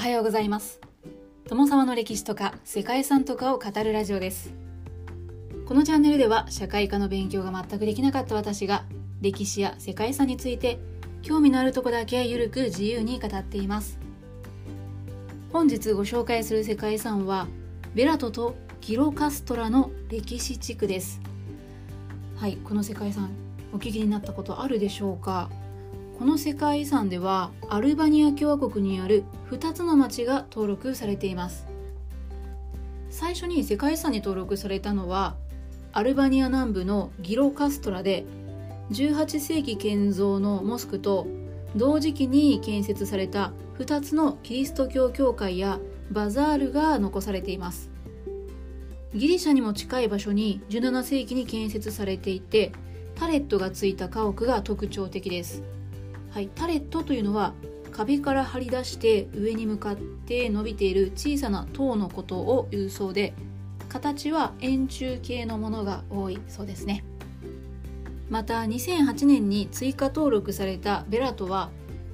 はようございます。友様の歴史とか世界遺産とかを語るラジオです。このチャンネルでは社会科の勉強が全くできなかった私が歴史や世界遺産について興味のあるとこだけゆるく自由に語っています。本日ご紹介する世界遺産はベラトとギロカストラの歴史地区です。はいこの世界遺産お聞きになったことあるでしょうか？この世界遺産ではアルバニア共和国にある2つの町が登録されています。最初に世界遺産に登録されたのはアルバニア南部のギロカストラで18世紀建造のモスクと同時期に建設された2つのキリスト教教会やバザールが残されています。ギリシャにも近い場所に17世紀に建設されていてタレットがついた家屋が特徴的です。はい、タレットというのは壁から張り出して上に向かって伸びている小さな塔のことを言うそうで形は円柱形のものが多いそうですね。また2008年に追加登録されたベラトは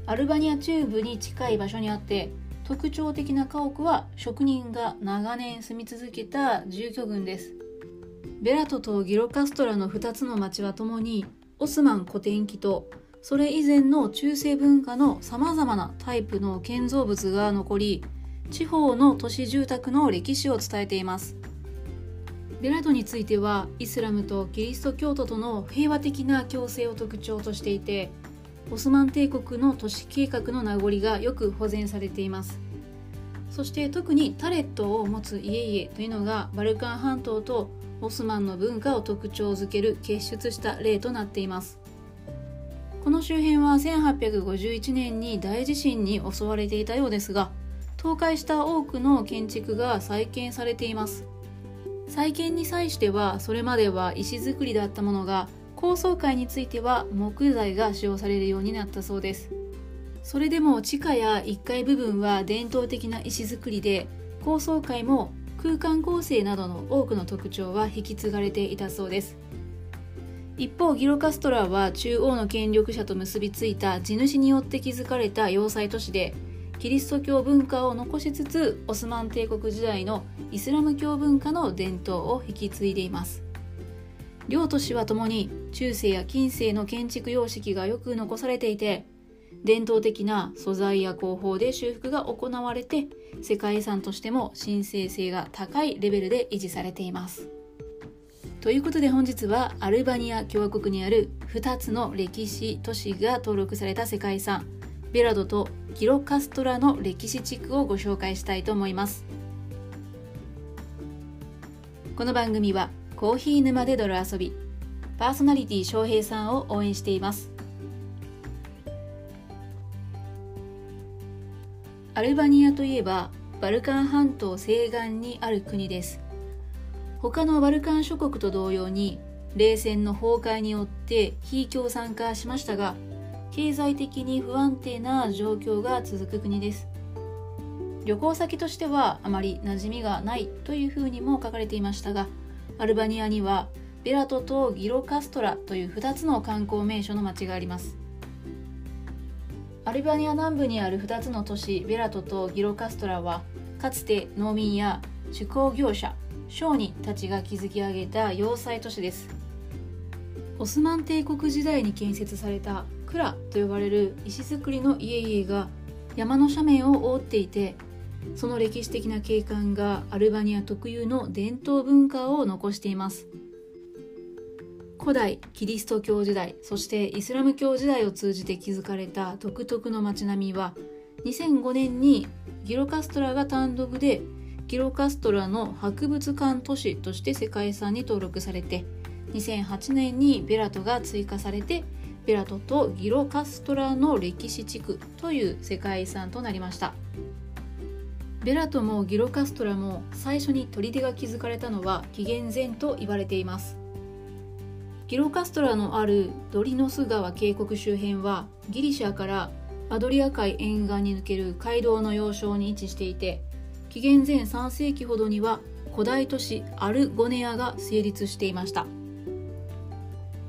アルバニア中部に近い場所にあって特徴的な家屋は職人が長年住み続けた住居群です。ベラトとギロカストラの2つの町はともにオスマン古典期とそれ以前の中世文化のさまざまなタイプの建造物が残り地方の都市住宅の歴史を伝えています。ベラトについてはイスラムとキリスト教徒との平和的な共生を特徴としていてオスマン帝国の都市計画の名残がよく保全されています。そして特にタレットを持つ家々というのがバルカン半島とオスマンの文化を特徴づける結出した例となっています。この周辺は1851年に大地震に襲われていたようですが倒壊した多くの建築が再建されています。再建に際してはそれまでは石造りだったものが高層階については木材が使用されるようになったそうです。それでも地下や1階部分は伝統的な石造りで高層階も空間構成などの多くの特徴は引き継がれていたそうです。一方ギロカストラは中央の権力者と結びついた地主によって築かれた要塞都市でキリスト教文化を残しつつオスマン帝国時代のイスラム教文化の伝統を引き継いでいます。両都市はともに中世や近世の建築様式がよく残されていて伝統的な素材や工法で修復が行われて世界遺産としても神聖性が高いレベルで維持されています。ということで本日はアルバニア共和国にある2つの歴史都市が登録された世界遺産ベラドとギロカストラの歴史地区をご紹介したいと思います。この番組はコーヒー沼で泥遊びパーソナリティ翔平さんを応援しています。アルバニアといえばバルカン半島西岸にある国です。他のバルカン諸国と同様に冷戦の崩壊によって非共産化しましたが経済的に不安定な状況が続く国です。旅行先としてはあまり馴染みがないというふうにも書かれていましたがアルバニアにはベラトとギロカストラという2つの観光名所の町があります。アルバニア南部にある2つの都市ベラトとギロカストラはかつて農民や手工業者商人たちが築き上げた要塞都市です。オスマン帝国時代に建設されたクラと呼ばれる石造りの家々が山の斜面を覆っていてその歴史的な景観がアルバニア特有の伝統文化を残しています。古代キリスト教時代そしてイスラム教時代を通じて築かれた独特の街並みは2005年にギロカストラが単独でギロカストラの博物館都市として世界遺産に登録されて2008年にベラトが追加されてベラトとギロカストラの歴史地区という世界遺産となりました。ベラトもギロカストラも最初に砦が築かれたのは紀元前と言われています。ギロカストラのあるドリノス川渓谷周辺はギリシャからアドリア海沿岸に抜ける街道の要衝に位置していて紀元前3世紀ほどには古代都市アルゴネアが成立していました。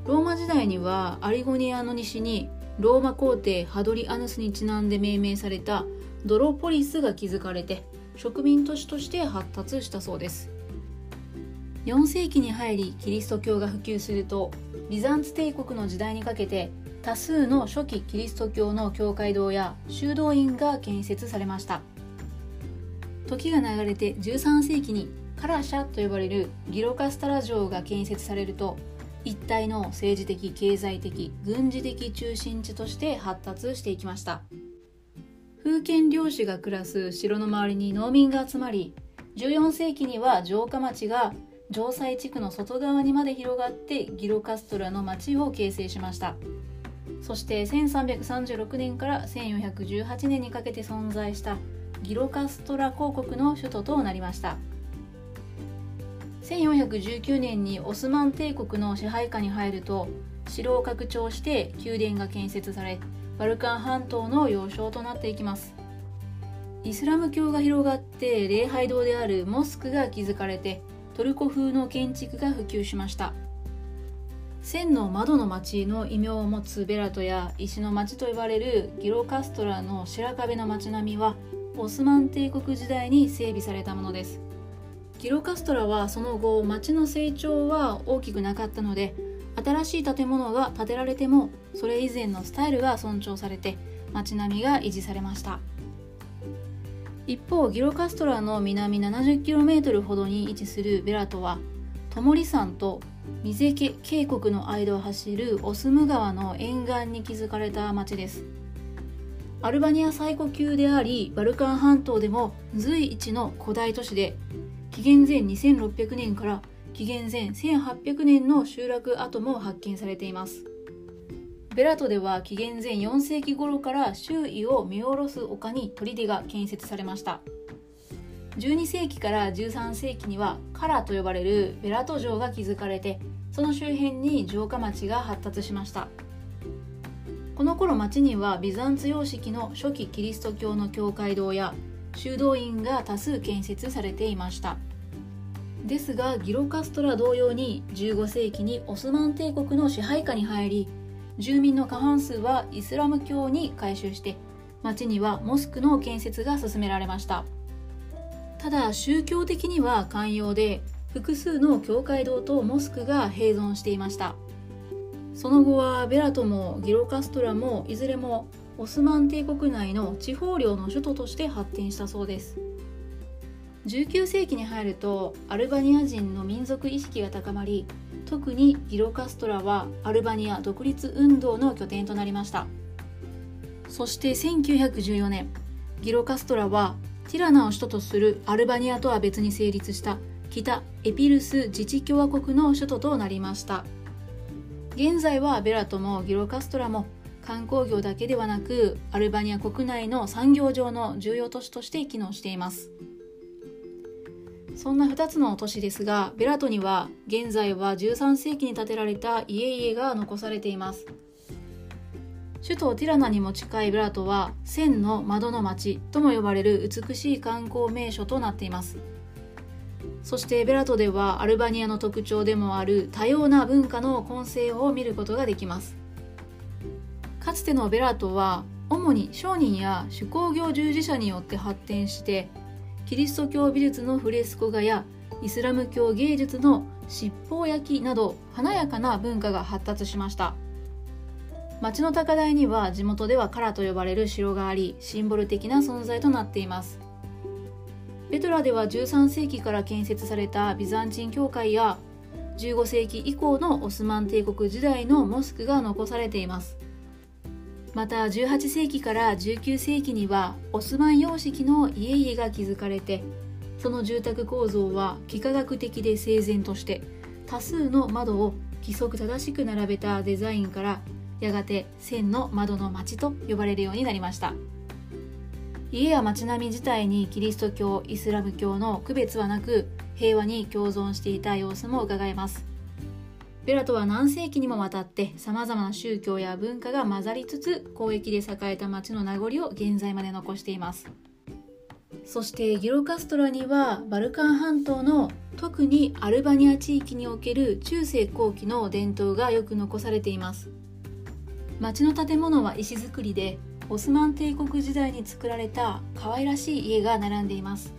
ローマ時代にはアリゴネアの西にローマ皇帝ハドリアヌスにちなんで命名されたドロポリスが築かれて植民都市として発達したそうです。4世紀に入りキリスト教が普及するとビザンツ帝国の時代にかけて多数の初期キリスト教の教会堂や修道院が建設されました。時が流れて13世紀にカラシャと呼ばれるギロカスタラ城が建設されると一体の政治的経済的軍事的中心地として発達していきました。封建領主が暮らす城の周りに農民が集まり14世紀には城下町が城西地区の外側にまで広がってギロカストラの町を形成しました。そして1336年から1418年にかけて存在したギロカストラ公国の首都となりました。1419年にオスマン帝国の支配下に入ると城を拡張して宮殿が建設されバルカン半島の要衝となっていきます。イスラム教が広がって礼拝堂であるモスクが築かれてトルコ風の建築が普及しました。千の窓の町の異名を持つベラトや石の町と呼ばれるギロカストラの白壁の町並みはオスマン帝国時代に整備されたものです。ギロカストラはその後町の成長は大きくなかったので新しい建物が建てられてもそれ以前のスタイルが尊重されて町並みが維持されました。一方ギロカストラの南 70km ほどに位置するベラトはトモリ山とミゼケ渓谷の間を走るオスム川の沿岸に築かれた町です。アルバニア最古級でありバルカン半島でも随一の古代都市で紀元前2600年から紀元前1800年の集落跡も発見されています。ベラトでは紀元前4世紀頃から周囲を見下ろす丘に砦が建設されました。12世紀から13世紀にはカラと呼ばれるベラト城が築かれてその周辺に城下町が発達しました。この頃町にはビザンツ様式の初期キリスト教の教会堂や修道院が多数建設されていました。ですがギロカストラ同様に15世紀にオスマン帝国の支配下に入り住民の過半数はイスラム教に改宗して町にはモスクの建設が進められました。ただ宗教的には寛容で複数の教会堂とモスクが併存していました。その後はベラトもギロカストラもいずれもオスマン帝国内の地方領の首都として発展したそうです。19世紀に入るとアルバニア人の民族意識が高まり特にギロカストラはアルバニア独立運動の拠点となりました。そして1914年ギロカストラはティラナを首都とするアルバニアとは別に成立した北エピルス自治共和国の首都となりました。現在はベラトもギロカストラも観光業だけではなくアルバニア国内の産業上の重要都市として機能しています。そんな2つの都市ですがベラトには現在は13世紀に建てられた家々が残されています。首都ティラナにも近いベラトは千の窓の町とも呼ばれる美しい観光名所となっています。そしてベラトではアルバニアの特徴でもある多様な文化の混成を見ることができます。かつてのベラトは主に商人や手工業従事者によって発展してキリスト教美術のフレスコ画やイスラム教芸術の七宝焼きなど華やかな文化が発達しました。町の高台には地元ではカラと呼ばれる城がありシンボル的な存在となっています。ベトラでは13世紀から建設されたビザンチン教会や15世紀以降のオスマン帝国時代のモスクが残されています。また18世紀から19世紀にはオスマン様式の家々が築かれてその住宅構造は幾何学的で整然として多数の窓を規則正しく並べたデザインからやがて千の窓の町と呼ばれるようになりました。家や町並み自体にキリスト教イスラム教の区別はなく平和に共存していた様子も伺えます。ベラトは何世紀にもわたって様々な宗教や文化が混ざりつつ交易で栄えた町の名残を現在まで残しています。そしてギロカストラにはバルカン半島の特にアルバニア地域における中世後期の伝統がよく残されています。町の建物は石造りでオスマン帝国時代に作られた可愛らしい家が並んでいます。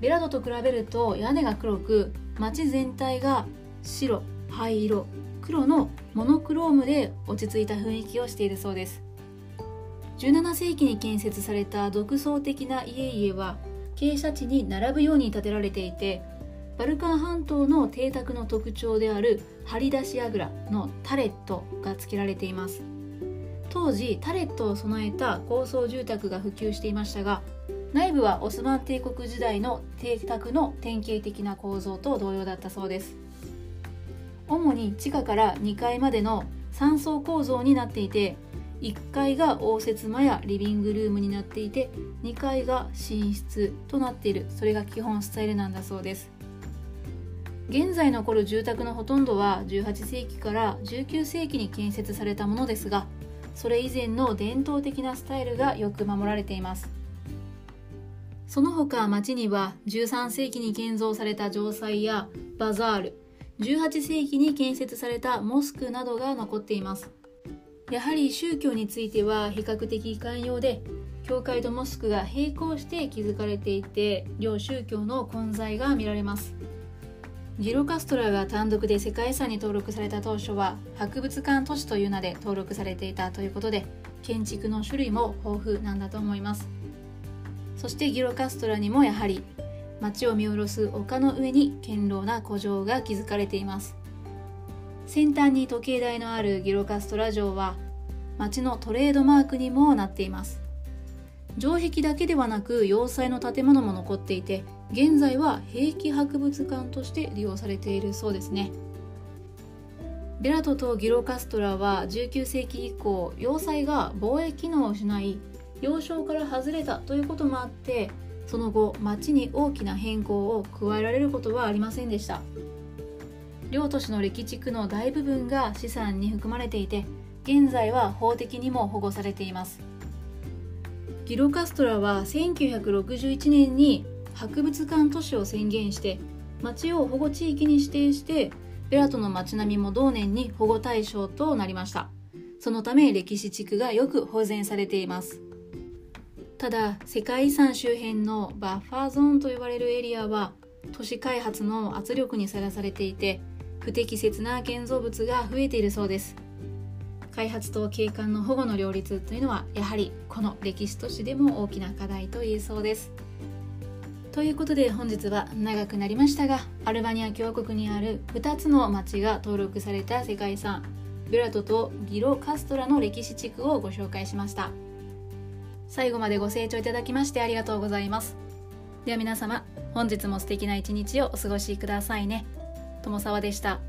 ベラドと比べると屋根が黒く街全体が白灰色黒のモノクロームで落ち着いた雰囲気をしているそうです。17世紀に建設された独創的な家々は傾斜地に並ぶように建てられていてバルカン半島の邸宅の特徴である張り出し櫓のタレットが付けられています。当時タレットを備えた高層住宅が普及していましたが内部はオスマン帝国時代の邸宅の典型的な構造と同様だったそうです。主に地下から2階までの3層構造になっていて1階が応接間やリビングルームになっていて2階が寝室となっている。それが基本スタイルなんだそうです。現在残る住宅のほとんどは18世紀から19世紀に建設されたものですがそれ以前の伝統的なスタイルがよく守られています。その他町には13世紀に建造された城塞やバザール18世紀に建設されたモスクなどが残っています。やはり宗教については比較的寛容で教会とモスクが並行して築かれていて両宗教の混在が見られます。ギロカストラが単独で世界遺産に登録された当初は博物館都市という名で登録されていたということで建築の種類も豊富なんだと思います。そしてギロカストラにもやはり街を見下ろす丘の上に堅牢な古城が築かれています。先端に時計台のあるギロカストラ城は街のトレードマークにもなっています。城壁だけではなく要塞の建物も残っていて現在は兵器博物館として利用されているそうですね。ベラトとギロカストラは19世紀以降要塞が防衛機能を失い要衝から外れたということもあってその後町に大きな変更を加えられることはありませんでした。両都市の歴地区の大部分が資産に含まれていて現在は法的にも保護されています。ギロカストラは1961年に博物館都市を宣言して町を保護地域に指定してベラトの町並みも同年に保護対象となりました。そのため歴史地区がよく保全されています。ただ世界遺産周辺のバッファーゾーンと呼ばれるエリアは都市開発の圧力にさらされていて不適切な建造物が増えているそうです。開発と景観の保護の両立というのはやはりこの歴史都市でも大きな課題と言えそうです。ということで本日は長くなりましたがアルバニア共和国にある2つの町が登録された世界遺産ブラトとギロ・カストラの歴史地区をご紹介しました。最後までご清聴いただきましてありがとうございます。では皆様本日も素敵な一日をお過ごしくださいね。友沢でした。